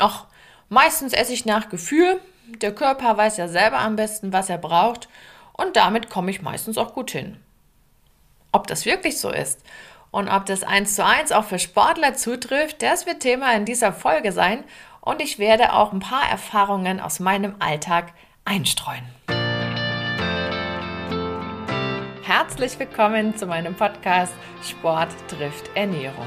ach, meistens esse ich nach Gefühl. Der Körper weiß ja selber am besten, was er braucht und damit komme ich meistens auch gut hin. Ob das wirklich so ist und ob das eins zu eins auch für Sportler zutrifft, das wird Thema in dieser Folge sein und ich werde auch ein paar Erfahrungen aus meinem Alltag einstreuen. Herzlich willkommen zu meinem Podcast Sport trifft Ernährung.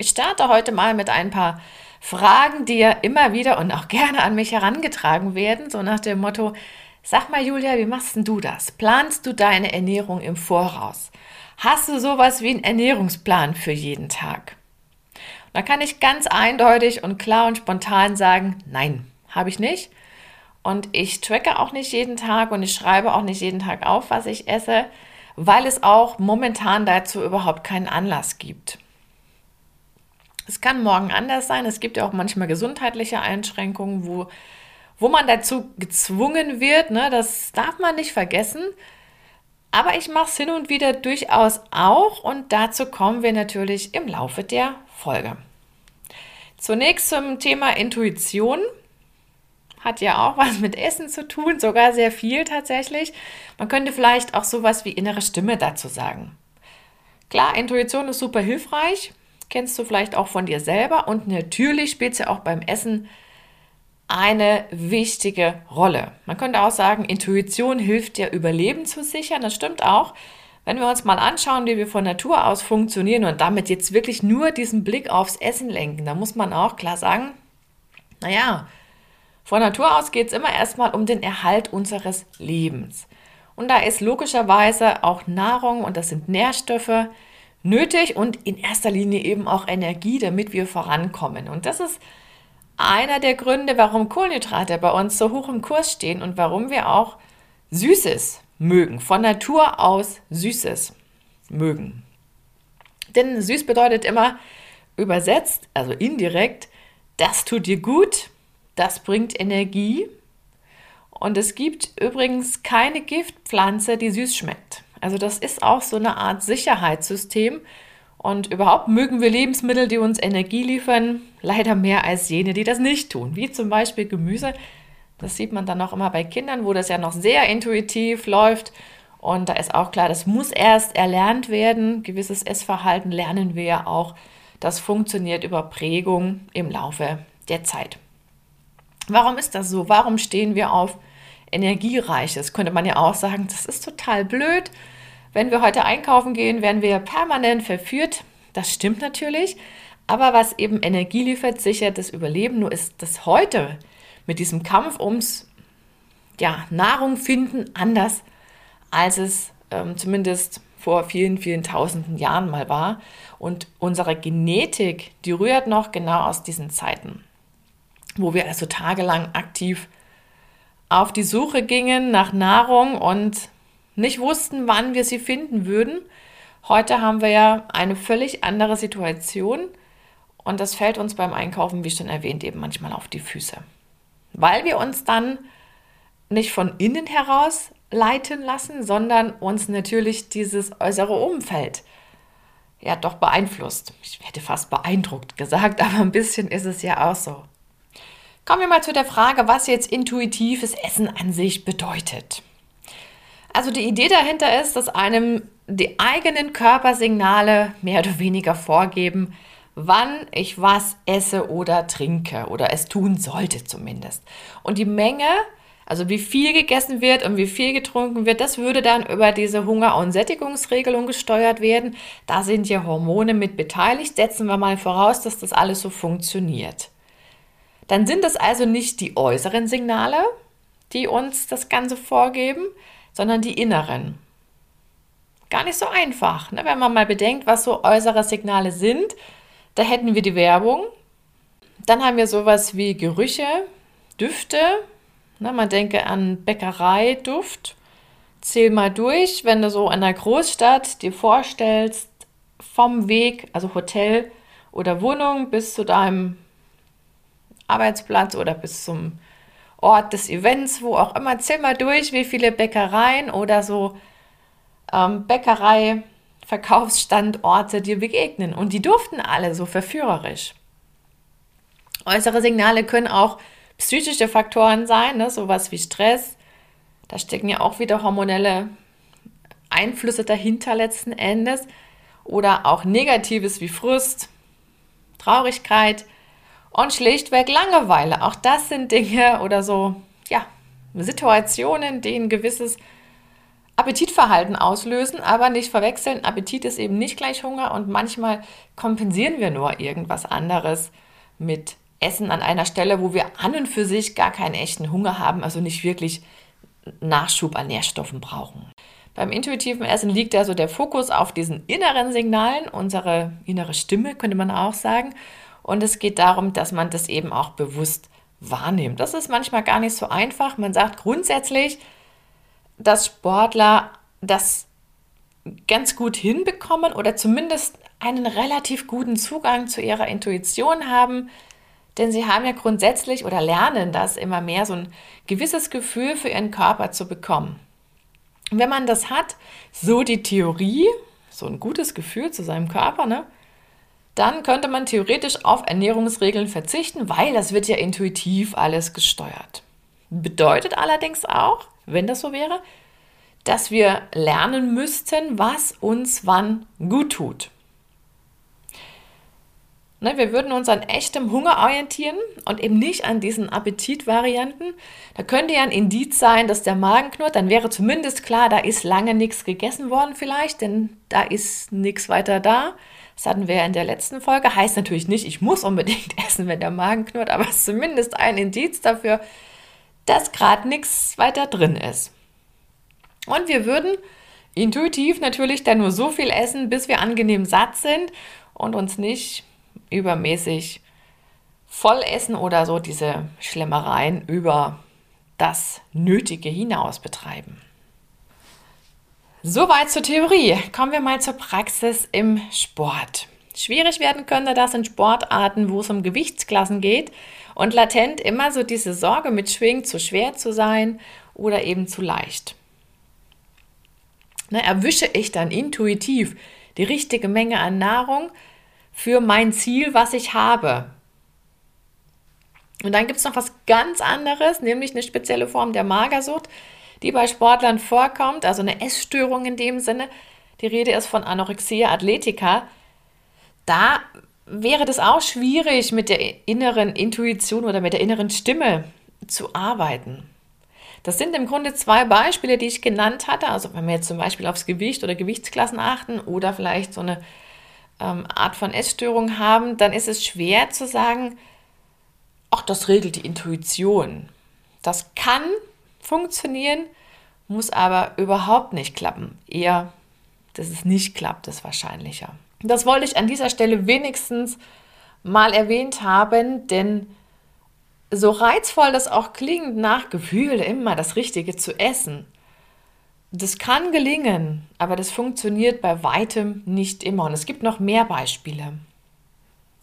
Ich starte heute mal mit ein paar Fragen, die ja immer wieder und auch gerne an mich herangetragen werden, so nach dem Motto, sag mal Julia, wie machst denn du das? Planst du deine Ernährung im Voraus? Hast du sowas wie einen Ernährungsplan für jeden Tag? da kann ich ganz eindeutig und klar und spontan sagen, nein, habe ich nicht. Und ich tracke auch nicht jeden Tag und ich schreibe auch nicht jeden Tag auf, was ich esse, weil es auch momentan dazu überhaupt keinen Anlass gibt. Es kann morgen anders sein. Es gibt ja auch manchmal gesundheitliche Einschränkungen, wo, wo man dazu gezwungen wird. Ne? Das darf man nicht vergessen. Aber ich mache es hin und wieder durchaus auch und dazu kommen wir natürlich im Laufe der Folge. Zunächst zum Thema Intuition. Hat ja auch was mit Essen zu tun, sogar sehr viel tatsächlich. Man könnte vielleicht auch sowas wie innere Stimme dazu sagen. Klar, Intuition ist super hilfreich kennst du vielleicht auch von dir selber und natürlich spielt sie auch beim Essen eine wichtige Rolle. Man könnte auch sagen, Intuition hilft dir, Überleben zu sichern. Das stimmt auch. Wenn wir uns mal anschauen, wie wir von Natur aus funktionieren und damit jetzt wirklich nur diesen Blick aufs Essen lenken, da muss man auch klar sagen, naja, von Natur aus geht es immer erstmal um den Erhalt unseres Lebens. Und da ist logischerweise auch Nahrung und das sind Nährstoffe, nötig und in erster Linie eben auch Energie, damit wir vorankommen. Und das ist einer der Gründe, warum Kohlenhydrate bei uns so hoch im Kurs stehen und warum wir auch Süßes mögen, von Natur aus Süßes mögen. Denn süß bedeutet immer übersetzt, also indirekt, das tut dir gut, das bringt Energie. Und es gibt übrigens keine Giftpflanze, die süß schmeckt. Also das ist auch so eine Art Sicherheitssystem. Und überhaupt mögen wir Lebensmittel, die uns Energie liefern, leider mehr als jene, die das nicht tun. Wie zum Beispiel Gemüse. Das sieht man dann auch immer bei Kindern, wo das ja noch sehr intuitiv läuft. Und da ist auch klar, das muss erst erlernt werden. Gewisses Essverhalten lernen wir ja auch. Das funktioniert über Prägung im Laufe der Zeit. Warum ist das so? Warum stehen wir auf Energiereiches? Könnte man ja auch sagen, das ist total blöd. Wenn wir heute einkaufen gehen, werden wir permanent verführt. Das stimmt natürlich. Aber was eben Energie liefert, sichert das Überleben. Nur ist das heute mit diesem Kampf ums ja, Nahrung finden anders, als es ähm, zumindest vor vielen, vielen tausenden Jahren mal war. Und unsere Genetik, die rührt noch genau aus diesen Zeiten, wo wir also tagelang aktiv auf die Suche gingen nach Nahrung und nicht wussten, wann wir sie finden würden. Heute haben wir ja eine völlig andere Situation und das fällt uns beim Einkaufen, wie schon erwähnt, eben manchmal auf die Füße. Weil wir uns dann nicht von innen heraus leiten lassen, sondern uns natürlich dieses äußere Umfeld ja doch beeinflusst. Ich hätte fast beeindruckt gesagt, aber ein bisschen ist es ja auch so. Kommen wir mal zu der Frage, was jetzt intuitives Essen an sich bedeutet. Also die Idee dahinter ist, dass einem die eigenen Körpersignale mehr oder weniger vorgeben, wann ich was esse oder trinke oder es tun sollte zumindest. Und die Menge, also wie viel gegessen wird und wie viel getrunken wird, das würde dann über diese Hunger- und Sättigungsregelung gesteuert werden. Da sind ja Hormone mit beteiligt. Setzen wir mal voraus, dass das alles so funktioniert. Dann sind es also nicht die äußeren Signale, die uns das Ganze vorgeben, sondern die inneren. Gar nicht so einfach, ne? wenn man mal bedenkt, was so äußere Signale sind. Da hätten wir die Werbung, Dann haben wir sowas wie Gerüche, Düfte. Na, man denke an Bäckereiduft. Zähl mal durch, wenn du so in einer Großstadt dir vorstellst, vom Weg, also Hotel oder Wohnung bis zu deinem Arbeitsplatz oder bis zum Ort des Events, wo auch immer, zähl mal durch, wie viele Bäckereien oder so ähm, Bäckerei-Verkaufsstandorte dir begegnen. Und die durften alle so verführerisch. Äußere Signale können auch psychische Faktoren sein, ne? sowas wie Stress. Da stecken ja auch wieder hormonelle Einflüsse dahinter letzten Endes. Oder auch Negatives wie Frust, Traurigkeit und schlichtweg Langeweile. Auch das sind Dinge oder so, ja, Situationen, die ein gewisses Appetitverhalten auslösen, aber nicht verwechseln. Appetit ist eben nicht gleich Hunger und manchmal kompensieren wir nur irgendwas anderes mit Essen an einer Stelle, wo wir an und für sich gar keinen echten Hunger haben, also nicht wirklich Nachschub an Nährstoffen brauchen. Beim intuitiven Essen liegt also der Fokus auf diesen inneren Signalen, unsere innere Stimme, könnte man auch sagen. Und es geht darum, dass man das eben auch bewusst wahrnimmt. Das ist manchmal gar nicht so einfach. Man sagt grundsätzlich, dass Sportler das ganz gut hinbekommen oder zumindest einen relativ guten Zugang zu ihrer Intuition haben, denn sie haben ja grundsätzlich oder lernen das immer mehr, so ein gewisses Gefühl für ihren Körper zu bekommen. Und wenn man das hat, so die Theorie, so ein gutes Gefühl zu seinem Körper, ne, dann könnte man theoretisch auf Ernährungsregeln verzichten, weil das wird ja intuitiv alles gesteuert. Bedeutet allerdings auch, wenn das so wäre, dass wir lernen müssten, was uns wann gut tut. Ne, wir würden uns an echtem Hunger orientieren und eben nicht an diesen Appetitvarianten. Da könnte ja ein Indiz sein, dass der Magen knurrt. Dann wäre zumindest klar, da ist lange nichts gegessen worden vielleicht, denn da ist nichts weiter da. Das hatten wir in der letzten Folge. Heißt natürlich nicht, ich muss unbedingt essen, wenn der Magen knurrt, aber es ist zumindest ein Indiz dafür, dass gerade nichts weiter drin ist. Und wir würden intuitiv natürlich dann nur so viel essen, bis wir angenehm satt sind und uns nicht übermäßig voll essen oder so diese Schlemmereien über das Nötige hinaus betreiben. Soweit zur Theorie. Kommen wir mal zur Praxis im Sport. Schwierig werden könnte das in Sportarten, wo es um Gewichtsklassen geht und latent immer so diese Sorge mitschwingt, zu schwer zu sein oder eben zu leicht. Na, erwische ich dann intuitiv die richtige Menge an Nahrung, für mein Ziel, was ich habe. Und dann gibt es noch was ganz anderes, nämlich eine spezielle Form der Magersucht, die bei Sportlern vorkommt, also eine Essstörung in dem Sinne. Die Rede ist von Anorexia athletica. Da wäre das auch schwierig, mit der inneren Intuition oder mit der inneren Stimme zu arbeiten. Das sind im Grunde zwei Beispiele, die ich genannt hatte. Also wenn wir jetzt zum Beispiel aufs Gewicht oder Gewichtsklassen achten oder vielleicht so eine ähm, Art von Essstörung haben, dann ist es schwer zu sagen, ach, das regelt die Intuition. Das kann funktionieren, muss aber überhaupt nicht klappen. Eher, dass es nicht klappt, ist wahrscheinlicher. Das wollte ich an dieser Stelle wenigstens mal erwähnt haben, denn so reizvoll das auch klingt, nach Gefühl immer das Richtige zu essen, das kann gelingen, aber das funktioniert bei weitem nicht immer. Und es gibt noch mehr Beispiele,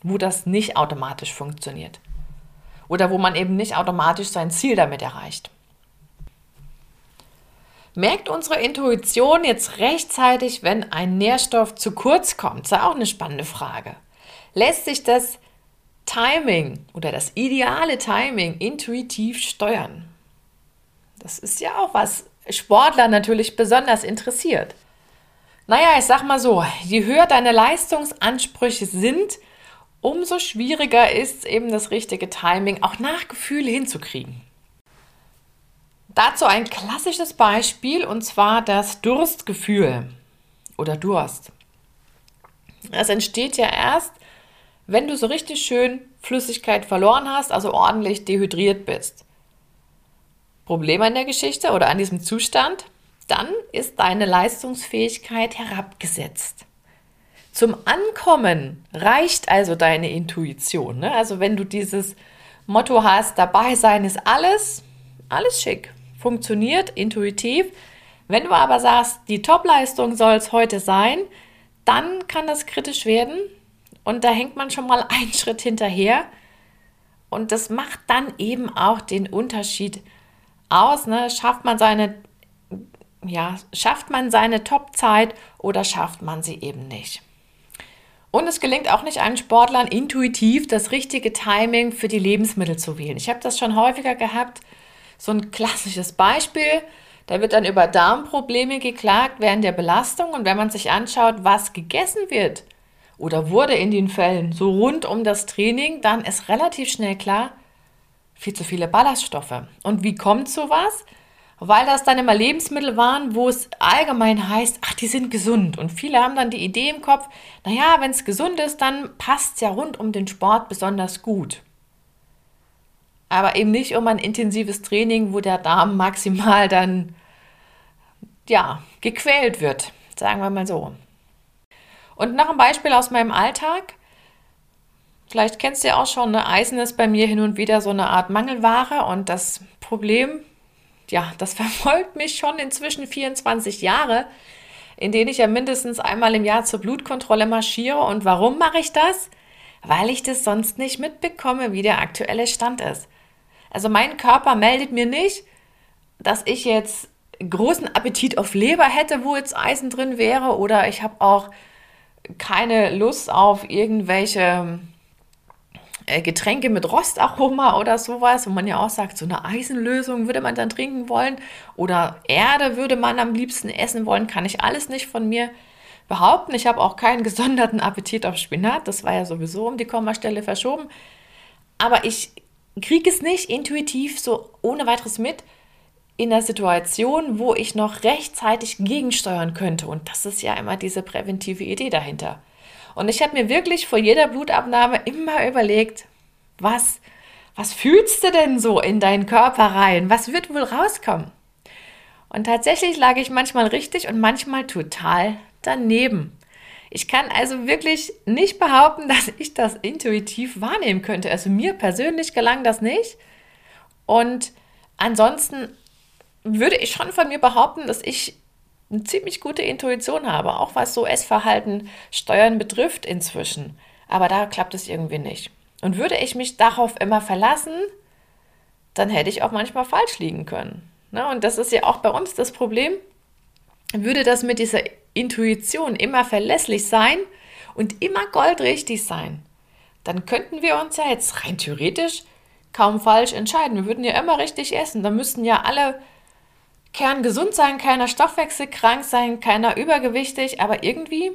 wo das nicht automatisch funktioniert. Oder wo man eben nicht automatisch sein Ziel damit erreicht. Merkt unsere Intuition jetzt rechtzeitig, wenn ein Nährstoff zu kurz kommt? Das ist auch eine spannende Frage. Lässt sich das Timing oder das ideale Timing intuitiv steuern? Das ist ja auch was Sportler natürlich besonders interessiert. Naja, ich sag mal so, je höher deine Leistungsansprüche sind, umso schwieriger ist eben das richtige Timing auch nach Gefühl hinzukriegen. Dazu ein klassisches Beispiel und zwar das Durstgefühl oder Durst. Es entsteht ja erst, wenn du so richtig schön Flüssigkeit verloren hast, also ordentlich dehydriert bist. Problem an der Geschichte oder an diesem Zustand, dann ist deine Leistungsfähigkeit herabgesetzt. Zum Ankommen reicht also deine Intuition. Ne? Also wenn du dieses Motto hast, dabei sein ist alles, alles schick, funktioniert intuitiv. Wenn du aber sagst, die Topleistung soll es heute sein, dann kann das kritisch werden und da hängt man schon mal einen Schritt hinterher. Und das macht dann eben auch den Unterschied aus. Ne? Schafft man seine, ja, schafft man seine Topzeit oder schafft man sie eben nicht? Und es gelingt auch nicht allen Sportlern intuitiv das richtige Timing für die Lebensmittel zu wählen. Ich habe das schon häufiger gehabt. So ein klassisches Beispiel. Da wird dann über Darmprobleme geklagt während der Belastung. Und wenn man sich anschaut, was gegessen wird oder wurde in den Fällen so rund um das Training, dann ist relativ schnell klar, viel zu viele Ballaststoffe. Und wie kommt sowas? Weil das dann immer Lebensmittel waren, wo es allgemein heißt, ach, die sind gesund. Und viele haben dann die Idee im Kopf, naja, wenn es gesund ist, dann passt es ja rund um den Sport besonders gut aber eben nicht um ein intensives Training, wo der Darm maximal dann ja, gequält wird, sagen wir mal so. Und noch ein Beispiel aus meinem Alltag. Vielleicht kennst du ja auch schon, ne? Eisen ist bei mir hin und wieder so eine Art Mangelware und das Problem, ja, das verfolgt mich schon inzwischen 24 Jahre, in denen ich ja mindestens einmal im Jahr zur Blutkontrolle marschiere. Und warum mache ich das? Weil ich das sonst nicht mitbekomme, wie der aktuelle Stand ist. Also mein Körper meldet mir nicht, dass ich jetzt großen Appetit auf Leber hätte, wo jetzt Eisen drin wäre, oder ich habe auch keine Lust auf irgendwelche Getränke mit Rostaroma oder sowas, wo man ja auch sagt, so eine Eisenlösung würde man dann trinken wollen oder Erde würde man am liebsten essen wollen, kann ich alles nicht von mir behaupten. Ich habe auch keinen gesonderten Appetit auf Spinat, das war ja sowieso um die Kommastelle verschoben. Aber ich kriege es nicht intuitiv so ohne weiteres mit in der Situation, wo ich noch rechtzeitig gegensteuern könnte. Und das ist ja immer diese präventive Idee dahinter. Und ich habe mir wirklich vor jeder Blutabnahme immer überlegt, was, was fühlst du denn so in deinen Körper rein? Was wird wohl rauskommen? Und tatsächlich lag ich manchmal richtig und manchmal total daneben. Ich kann also wirklich nicht behaupten, dass ich das intuitiv wahrnehmen könnte. Also mir persönlich gelang das nicht. Und ansonsten würde ich schon von mir behaupten, dass ich eine ziemlich gute Intuition habe, auch was so Essverhalten, Steuern betrifft inzwischen. Aber da klappt es irgendwie nicht. Und würde ich mich darauf immer verlassen, dann hätte ich auch manchmal falsch liegen können. Ne? Und das ist ja auch bei uns das Problem. Würde das mit dieser Intuition immer verlässlich sein und immer goldrichtig sein, dann könnten wir uns ja jetzt rein theoretisch kaum falsch entscheiden. Wir würden ja immer richtig essen. Da müssten ja alle kerngesund sein, keiner stoffwechselkrank sein, keiner übergewichtig, aber irgendwie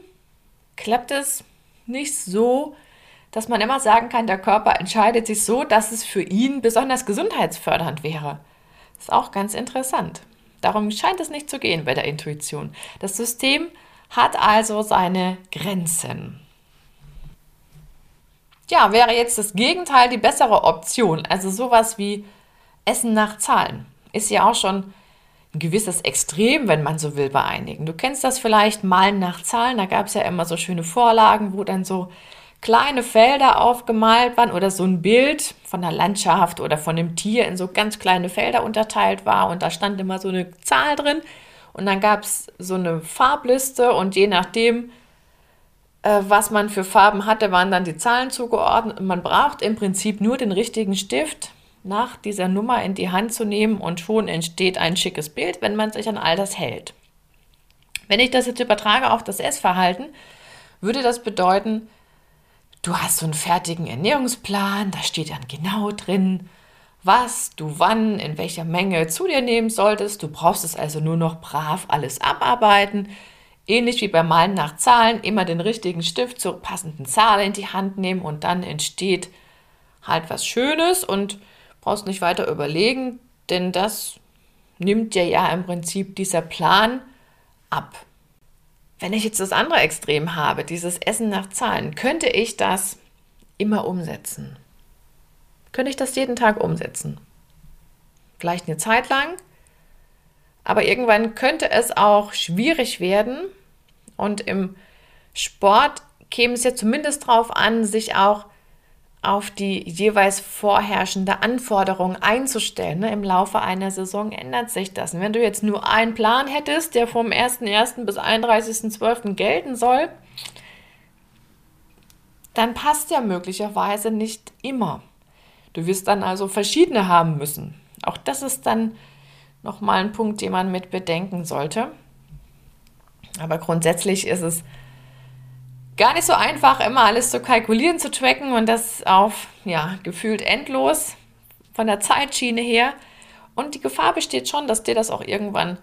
klappt es nicht so, dass man immer sagen kann, der Körper entscheidet sich so, dass es für ihn besonders gesundheitsfördernd wäre. Das ist auch ganz interessant. Darum scheint es nicht zu gehen bei der Intuition. Das System hat also seine Grenzen. Ja, wäre jetzt das Gegenteil die bessere Option. Also sowas wie Essen nach Zahlen ist ja auch schon ein gewisses Extrem, wenn man so will, bei einigen. Du kennst das vielleicht Malen nach Zahlen. Da gab es ja immer so schöne Vorlagen, wo dann so kleine Felder aufgemalt waren oder so ein Bild von der Landschaft oder von einem Tier in so ganz kleine Felder unterteilt war und da stand immer so eine Zahl drin und dann gab es so eine Farbliste und je nachdem, äh, was man für Farben hatte, waren dann die Zahlen zugeordnet und man braucht im Prinzip nur den richtigen Stift nach dieser Nummer in die Hand zu nehmen und schon entsteht ein schickes Bild, wenn man sich an all das hält. Wenn ich das jetzt übertrage auf das Essverhalten, würde das bedeuten, Du hast so einen fertigen Ernährungsplan, da steht dann genau drin, was du wann, in welcher Menge zu dir nehmen solltest. Du brauchst es also nur noch brav alles abarbeiten. Ähnlich wie beim Malen nach Zahlen, immer den richtigen Stift zur passenden Zahl in die Hand nehmen und dann entsteht halt was Schönes und brauchst nicht weiter überlegen, denn das nimmt dir ja im Prinzip dieser Plan ab. Wenn ich jetzt das andere Extrem habe, dieses Essen nach Zahlen, könnte ich das immer umsetzen? Könnte ich das jeden Tag umsetzen? Vielleicht eine Zeit lang, aber irgendwann könnte es auch schwierig werden und im Sport käme es ja zumindest darauf an, sich auch auf die jeweils vorherrschende Anforderung einzustellen. Ne? Im Laufe einer Saison ändert sich das. Und wenn du jetzt nur einen Plan hättest, der vom 1.1. bis 31.12. gelten soll, dann passt ja möglicherweise nicht immer. Du wirst dann also verschiedene haben müssen. Auch das ist dann nochmal ein Punkt, den man mit bedenken sollte. Aber grundsätzlich ist es gar nicht so einfach, immer alles zu kalkulieren, zu tracken und das auf, ja, gefühlt endlos von der Zeitschiene her. Und die Gefahr besteht schon, dass dir das auch irgendwann,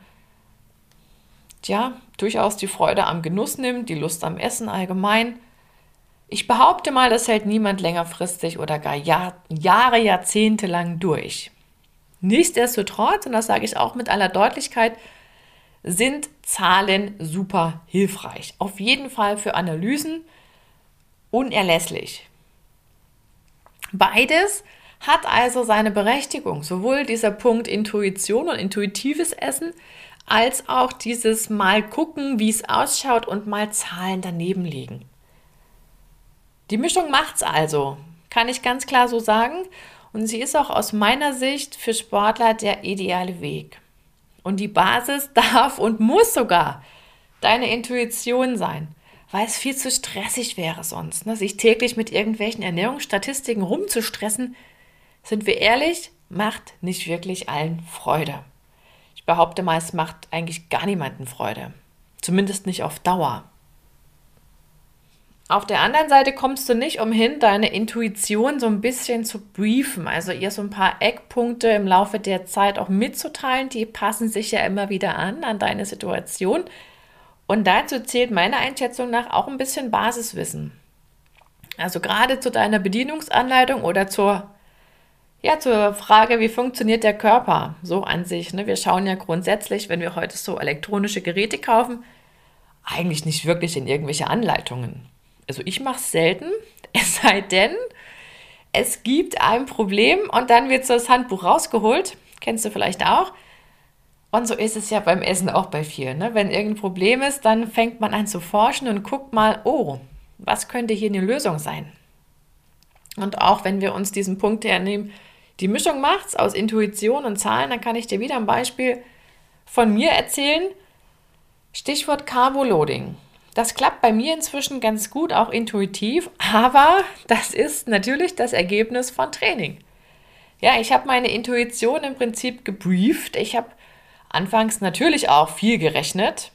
ja, durchaus die Freude am Genuss nimmt, die Lust am Essen allgemein. Ich behaupte mal, das hält niemand längerfristig oder gar Jahr, Jahre, Jahrzehnte lang durch. Nichtsdestotrotz, und das sage ich auch mit aller Deutlichkeit, sind Zahlen super hilfreich. Auf jeden Fall für Analysen unerlässlich. Beides hat also seine Berechtigung, sowohl dieser Punkt Intuition und intuitives Essen, als auch dieses Mal gucken, wie es ausschaut und mal Zahlen daneben legen. Die Mischung macht's also, kann ich ganz klar so sagen. Und sie ist auch aus meiner Sicht für Sportler der ideale Weg. Und die Basis darf und muss sogar deine Intuition sein, weil es viel zu stressig wäre sonst. Ne? Sich täglich mit irgendwelchen Ernährungsstatistiken rumzustressen, sind wir ehrlich, macht nicht wirklich allen Freude. Ich behaupte mal, es macht eigentlich gar niemanden Freude. Zumindest nicht auf Dauer. Auf der anderen Seite kommst du nicht umhin, deine Intuition so ein bisschen zu briefen, also ihr so ein paar Eckpunkte im Laufe der Zeit auch mitzuteilen. Die passen sich ja immer wieder an, an deine Situation. Und dazu zählt meiner Einschätzung nach auch ein bisschen Basiswissen. Also gerade zu deiner Bedienungsanleitung oder zur, ja, zur Frage, wie funktioniert der Körper so an sich. Ne? Wir schauen ja grundsätzlich, wenn wir heute so elektronische Geräte kaufen, eigentlich nicht wirklich in irgendwelche Anleitungen also ich mache es selten, es sei denn, es gibt ein Problem und dann wird so das Handbuch rausgeholt. Kennst du vielleicht auch? Und so ist es ja beim Essen auch bei vielen. Ne? Wenn irgendein Problem ist, dann fängt man an zu forschen und guckt mal, oh, was könnte hier eine Lösung sein? Und auch wenn wir uns diesen Punkt hernehmen, die Mischung macht's aus Intuition und Zahlen, dann kann ich dir wieder ein Beispiel von mir erzählen. Stichwort Carboloading. Das klappt bei mir inzwischen ganz gut, auch intuitiv, aber das ist natürlich das Ergebnis von Training. Ja, ich habe meine Intuition im Prinzip gebrieft. Ich habe anfangs natürlich auch viel gerechnet,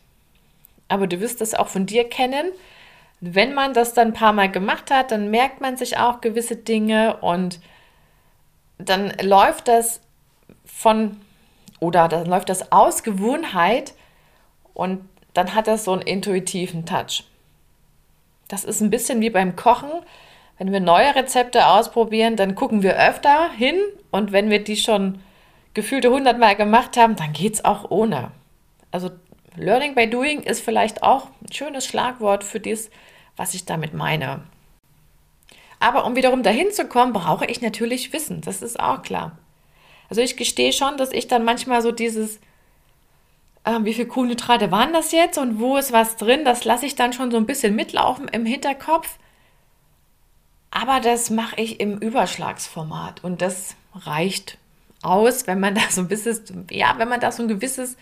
aber du wirst das auch von dir kennen. Wenn man das dann ein paar Mal gemacht hat, dann merkt man sich auch gewisse Dinge und dann läuft das von oder dann läuft das aus Gewohnheit und dann hat das so einen intuitiven Touch. Das ist ein bisschen wie beim Kochen. Wenn wir neue Rezepte ausprobieren, dann gucken wir öfter hin und wenn wir die schon gefühlte hundertmal gemacht haben, dann geht es auch ohne. Also Learning by Doing ist vielleicht auch ein schönes Schlagwort für das, was ich damit meine. Aber um wiederum dahin zu kommen, brauche ich natürlich Wissen. Das ist auch klar. Also ich gestehe schon, dass ich dann manchmal so dieses äh, wie viel Kohlenhydrate waren das jetzt und wo ist was drin, das lasse ich dann schon so ein bisschen mitlaufen im Hinterkopf. Aber das mache ich im Überschlagsformat und das reicht aus, wenn man da so ein bisschen, ja, wenn man da so ein gewisses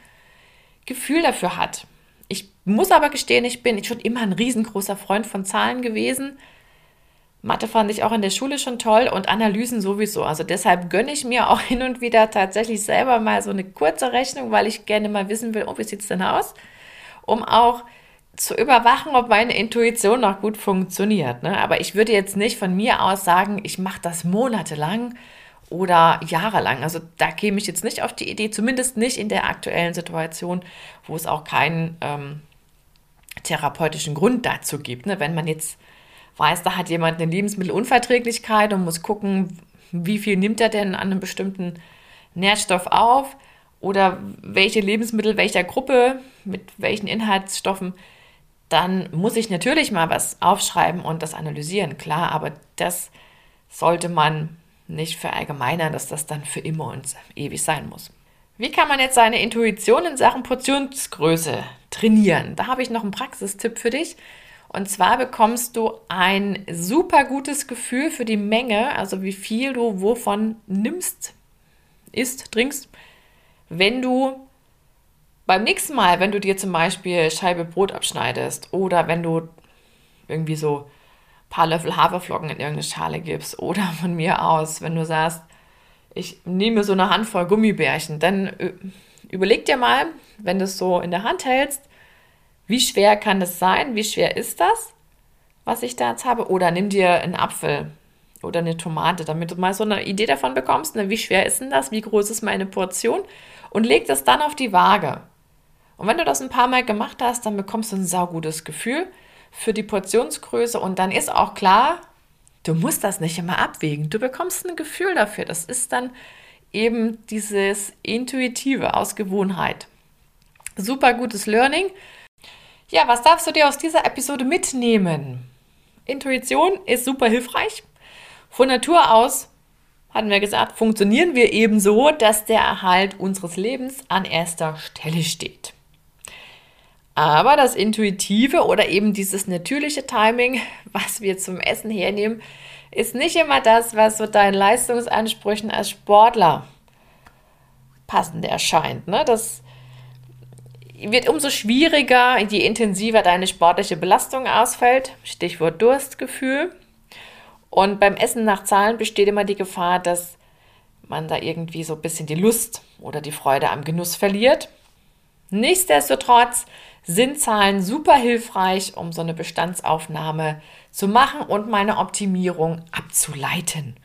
Gefühl dafür hat. Ich muss aber gestehen, ich bin schon immer ein riesengroßer Freund von Zahlen gewesen. Mathe fand ich auch in der Schule schon toll und Analysen sowieso. Also deshalb gönne ich mir auch hin und wieder tatsächlich selber mal so eine kurze Rechnung, weil ich gerne mal wissen will, oh, wie sieht es denn aus? Um auch zu überwachen, ob meine Intuition noch gut funktioniert. Ne? Aber ich würde jetzt nicht von mir aus sagen, ich mache das monatelang oder jahrelang. Also da käme ich jetzt nicht auf die Idee, zumindest nicht in der aktuellen Situation, wo es auch keinen ähm, therapeutischen Grund dazu gibt. Ne? Wenn man jetzt weiß, da hat jemand eine Lebensmittelunverträglichkeit und muss gucken, wie viel nimmt er denn an einem bestimmten Nährstoff auf oder welche Lebensmittel welcher Gruppe mit welchen Inhaltsstoffen, dann muss ich natürlich mal was aufschreiben und das analysieren, klar, aber das sollte man nicht verallgemeinern, dass das dann für immer und ewig sein muss. Wie kann man jetzt seine Intuition in Sachen Portionsgröße trainieren? Da habe ich noch einen Praxistipp für dich. Und zwar bekommst du ein super gutes Gefühl für die Menge, also wie viel du wovon nimmst, isst, trinkst, wenn du beim nächsten Mal, wenn du dir zum Beispiel Scheibe Brot abschneidest oder wenn du irgendwie so ein paar Löffel Haferflocken in irgendeine Schale gibst oder von mir aus, wenn du sagst, ich nehme so eine Handvoll Gummibärchen, dann äh, überleg dir mal, wenn du es so in der Hand hältst, wie schwer kann das sein? Wie schwer ist das, was ich da jetzt habe? Oder nimm dir einen Apfel oder eine Tomate, damit du mal so eine Idee davon bekommst. Ne? Wie schwer ist denn das? Wie groß ist meine Portion? Und leg das dann auf die Waage. Und wenn du das ein paar Mal gemacht hast, dann bekommst du ein saugutes Gefühl für die Portionsgröße und dann ist auch klar, du musst das nicht immer abwägen. Du bekommst ein Gefühl dafür. Das ist dann eben dieses intuitive aus Gewohnheit. Super gutes Learning. Ja, was darfst du dir aus dieser Episode mitnehmen? Intuition ist super hilfreich. Von Natur aus, hatten wir gesagt, funktionieren wir eben so, dass der Erhalt unseres Lebens an erster Stelle steht. Aber das Intuitive oder eben dieses natürliche Timing, was wir zum Essen hernehmen, ist nicht immer das, was so deinen Leistungsansprüchen als Sportler passend erscheint. Ne? Das wird umso schwieriger, je intensiver deine sportliche Belastung ausfällt. Stichwort Durstgefühl. Und beim Essen nach Zahlen besteht immer die Gefahr, dass man da irgendwie so ein bisschen die Lust oder die Freude am Genuss verliert. Nichtsdestotrotz sind Zahlen super hilfreich, um so eine Bestandsaufnahme zu machen und meine Optimierung abzuleiten.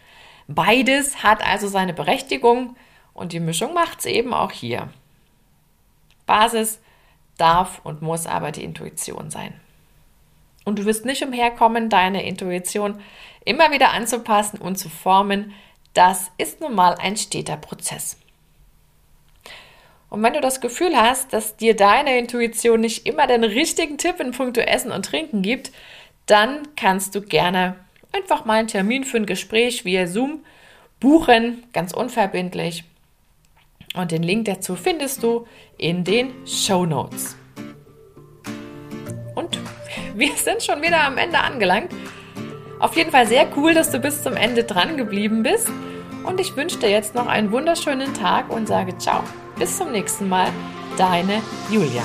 Beides hat also seine Berechtigung und die Mischung macht es eben auch hier. Basis darf und muss aber die Intuition sein. Und du wirst nicht umherkommen, deine Intuition immer wieder anzupassen und zu formen. Das ist nun mal ein steter Prozess. Und wenn du das Gefühl hast, dass dir deine Intuition nicht immer den richtigen Tipp in puncto Essen und Trinken gibt, dann kannst du gerne einfach mal einen Termin für ein Gespräch via Zoom buchen, ganz unverbindlich. Und den Link dazu findest du in den Show Notes. Und wir sind schon wieder am Ende angelangt. Auf jeden Fall sehr cool, dass du bis zum Ende dran geblieben bist. Und ich wünsche dir jetzt noch einen wunderschönen Tag und sage ciao. Bis zum nächsten Mal. Deine Julia.